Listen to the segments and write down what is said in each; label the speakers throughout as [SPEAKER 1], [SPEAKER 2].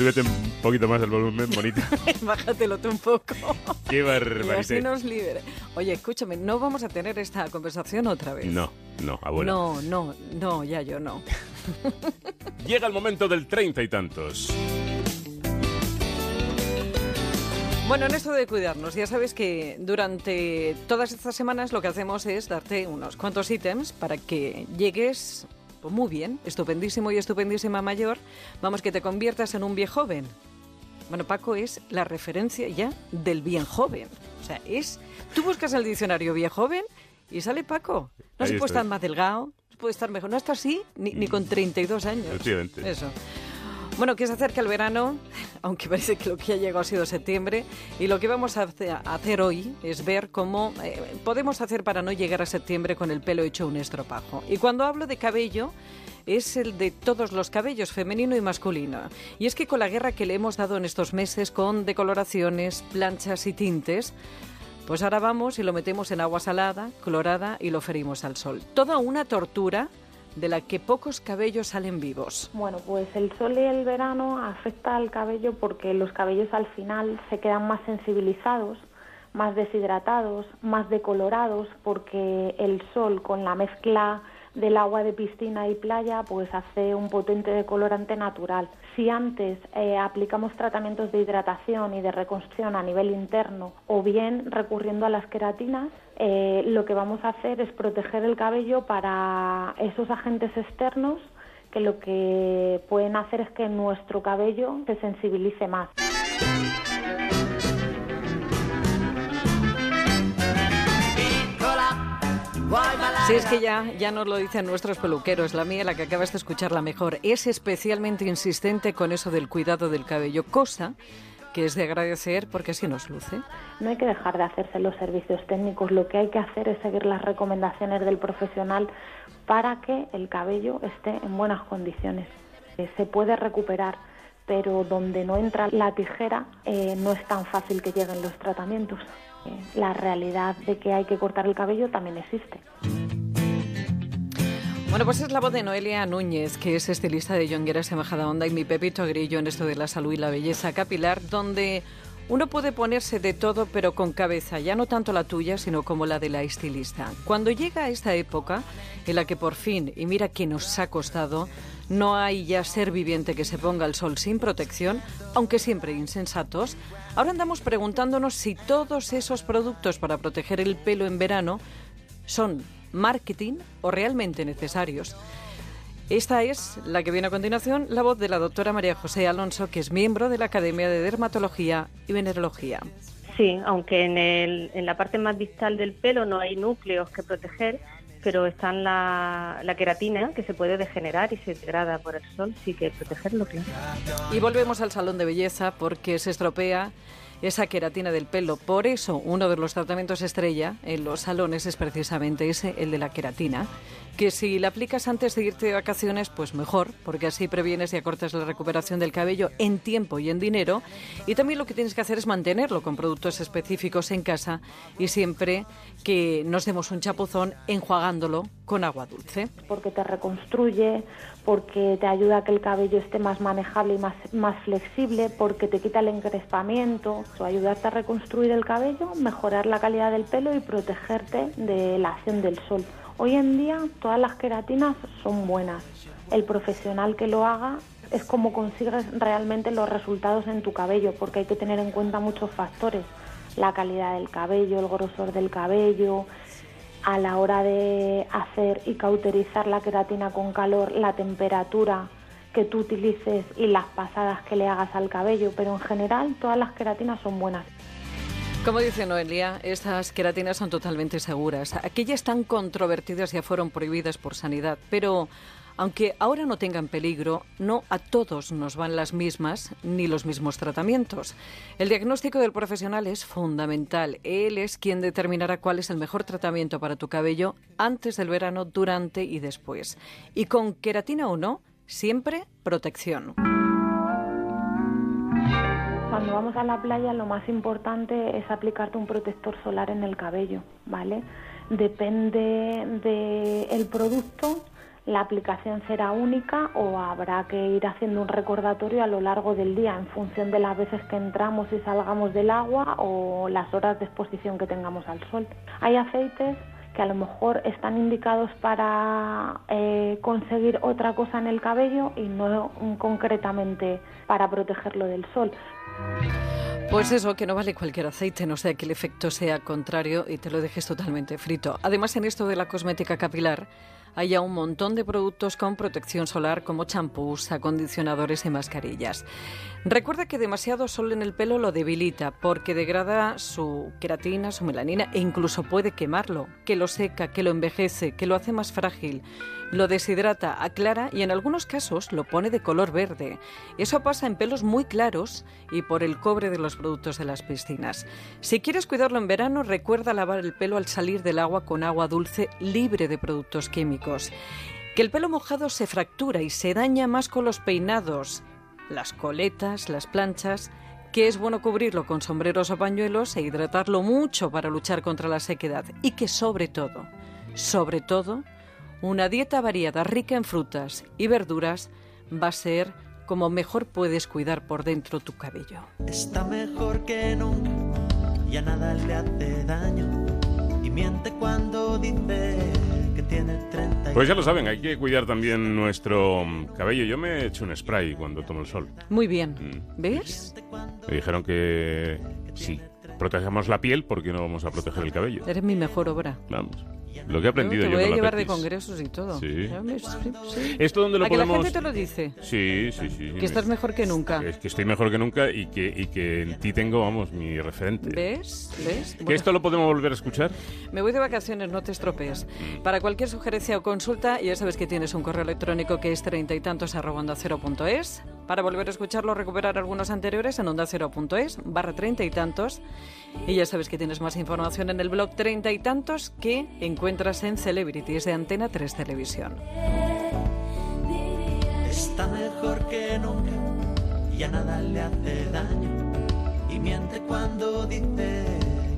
[SPEAKER 1] Súbete un poquito más el volumen, bonito.
[SPEAKER 2] Bájatelo tú un poco.
[SPEAKER 1] Qué barbaridad.
[SPEAKER 2] así nos libere. Oye, escúchame, no vamos a tener esta conversación otra vez.
[SPEAKER 1] No, no, abuela.
[SPEAKER 2] No, no, no, ya yo no.
[SPEAKER 1] Llega el momento del treinta y tantos.
[SPEAKER 2] Bueno, en esto de cuidarnos, ya sabes que durante todas estas semanas lo que hacemos es darte unos cuantos ítems para que llegues pues, muy bien, estupendísimo y estupendísima mayor. Vamos, que te conviertas en un viejo joven. Bueno, Paco es la referencia ya del bien joven. O sea, es. Tú buscas el diccionario joven y sale Paco. No
[SPEAKER 1] Ahí
[SPEAKER 2] se puede
[SPEAKER 1] estoy.
[SPEAKER 2] estar más delgado, no se puede estar mejor. No está así ni, ni con 32 años.
[SPEAKER 1] Efectivamente.
[SPEAKER 2] Eso. Bueno, que se acerca el verano, aunque parece que lo que ha llegado ha sido septiembre, y lo que vamos a hace- a hacer hoy es ver cómo eh, podemos hacer para no llegar a septiembre con el pelo hecho un estropajo. Y cuando hablo de cabello, es el de todos los cabellos, femenino y masculino. Y es que con la guerra que le hemos dado en estos meses con decoloraciones, planchas y tintes, pues ahora vamos y lo metemos en agua salada, clorada y lo ferimos al sol. Toda una tortura de la que pocos cabellos salen vivos.
[SPEAKER 3] Bueno, pues el sol y el verano afecta al cabello porque los cabellos al final se quedan más sensibilizados, más deshidratados, más decolorados, porque el sol con la mezcla del agua de piscina y playa pues hace un potente decolorante natural. Si antes eh, aplicamos tratamientos de hidratación y de reconstrucción a nivel interno o bien recurriendo a las queratinas, eh, lo que vamos a hacer es proteger el cabello para esos agentes externos que lo que pueden hacer es que nuestro cabello se sensibilice más.
[SPEAKER 2] Si es que ya, ya nos lo dicen nuestros peluqueros, la mía, la que acabas de escuchar, la mejor, es especialmente insistente con eso del cuidado del cabello, cosa que es de agradecer porque así nos luce.
[SPEAKER 3] No hay que dejar de hacerse los servicios técnicos, lo que hay que hacer es seguir las recomendaciones del profesional para que el cabello esté en buenas condiciones. Eh, Se puede recuperar, pero donde no entra la tijera eh, no es tan fácil que lleguen los tratamientos. Eh, la realidad de que hay que cortar el cabello también existe.
[SPEAKER 2] Bueno, pues es la voz de Noelia Núñez, que es estilista de Jongueras y Onda y mi Pepito Grillo en esto de la salud y la belleza capilar, donde uno puede ponerse de todo, pero con cabeza, ya no tanto la tuya, sino como la de la estilista. Cuando llega esta época en la que por fin, y mira que nos ha costado, no hay ya ser viviente que se ponga al sol sin protección, aunque siempre insensatos, ahora andamos preguntándonos si todos esos productos para proteger el pelo en verano son marketing o realmente necesarios. Esta es la que viene a continuación, la voz de la doctora María José Alonso, que es miembro de la Academia de Dermatología y Venerología.
[SPEAKER 4] Sí, aunque en, el, en la parte más distal del pelo no hay núcleos que proteger, pero está la, la queratina que se puede degenerar y se degrada por el sol, sí que protegerlo, claro.
[SPEAKER 2] Y volvemos al salón de belleza porque se estropea esa queratina del pelo. Por eso, uno de los tratamientos estrella en los salones es precisamente ese, el de la queratina, que si la aplicas antes de irte de vacaciones, pues mejor, porque así previenes y acortas la recuperación del cabello en tiempo y en dinero. Y también lo que tienes que hacer es mantenerlo con productos específicos en casa y siempre que nos demos un chapuzón enjuagándolo con agua dulce.
[SPEAKER 3] Porque te reconstruye, porque te ayuda a que el cabello esté más manejable y más, más flexible, porque te quita el encrespamiento, ayudarte a reconstruir el cabello, mejorar la calidad del pelo y protegerte de la acción del sol. Hoy en día todas las queratinas son buenas. El profesional que lo haga es como consigues realmente los resultados en tu cabello, porque hay que tener en cuenta muchos factores. La calidad del cabello, el grosor del cabello, a la hora de hacer y cauterizar la queratina con calor, la temperatura que tú utilices y las pasadas que le hagas al cabello, pero en general todas las queratinas son buenas.
[SPEAKER 2] Como dice Noelia, estas queratinas son totalmente seguras. Aquellas tan controvertidas ya fueron prohibidas por sanidad, pero aunque ahora no tengan peligro, no a todos nos van las mismas ni los mismos tratamientos. El diagnóstico del profesional es fundamental. Él es quien determinará cuál es el mejor tratamiento para tu cabello antes del verano, durante y después. Y con queratina o no, siempre protección.
[SPEAKER 3] Cuando vamos a la playa lo más importante es aplicarte un protector solar en el cabello, ¿vale? Depende del producto, la aplicación será única o habrá que ir haciendo un recordatorio a lo largo del día en función de las veces que entramos y salgamos del agua o las horas de exposición que tengamos al sol. Hay aceites que a lo mejor están indicados para eh, conseguir otra cosa en el cabello y no concretamente para protegerlo del sol.
[SPEAKER 2] Pues eso, que no vale cualquier aceite, no sea que el efecto sea contrario y te lo dejes totalmente frito. Además, en esto de la cosmética capilar, hay un montón de productos con protección solar como champús, acondicionadores y mascarillas. Recuerda que demasiado sol en el pelo lo debilita porque degrada su queratina, su melanina e incluso puede quemarlo, que lo seca, que lo envejece, que lo hace más frágil, lo deshidrata, aclara y en algunos casos lo pone de color verde. Eso pasa en pelos muy claros y por el cobre de los productos de las piscinas. Si quieres cuidarlo en verano, recuerda lavar el pelo al salir del agua con agua dulce libre de productos químicos. Que el pelo mojado se fractura y se daña más con los peinados las coletas, las planchas, que es bueno cubrirlo con sombreros o pañuelos e hidratarlo mucho para luchar contra la sequedad. Y que sobre todo, sobre todo, una dieta variada rica en frutas y verduras va a ser como mejor puedes cuidar por dentro tu cabello.
[SPEAKER 5] Está mejor que nunca, ya nada le hace daño. Y miente cuando dice
[SPEAKER 1] pues ya lo saben, hay que cuidar también nuestro cabello. Yo me he hecho un spray cuando tomo el sol.
[SPEAKER 2] Muy bien. Mm. ¿Ves?
[SPEAKER 1] Me dijeron que sí, protegemos la piel porque no vamos a proteger el cabello.
[SPEAKER 2] Eres mi mejor obra.
[SPEAKER 1] Vamos. Lo que he aprendido yo.
[SPEAKER 2] Te voy
[SPEAKER 1] a
[SPEAKER 2] llevar de congresos y todo.
[SPEAKER 1] Sí. ¿Esto dónde lo
[SPEAKER 2] ¿A
[SPEAKER 1] podemos...?
[SPEAKER 2] que la gente te lo dice?
[SPEAKER 1] Sí, sí, sí.
[SPEAKER 2] Que estás mejor que nunca.
[SPEAKER 1] Es que estoy mejor que nunca y que, y que en ti tengo, vamos, mi referente.
[SPEAKER 2] ¿Ves? ¿Ves?
[SPEAKER 1] ¿Que esto lo podemos volver a escuchar?
[SPEAKER 2] Me voy de vacaciones, no te estropees. Mm. Para cualquier sugerencia o consulta, ya sabes que tienes un correo electrónico que es treinta y tantos arroba onda cero punto es. Para volver a escucharlo recuperar algunos anteriores en onda cero punto es, barra treinta y tantos. Y ya sabes que tienes más información en el blog treinta y tantos que encuentras en Celebrities de Antena 3 Televisión.
[SPEAKER 5] Está mejor que nunca, ya nada le hace daño. Y miente cuando dice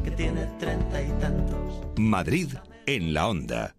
[SPEAKER 5] que tiene treinta y tantos.
[SPEAKER 6] Madrid en la onda.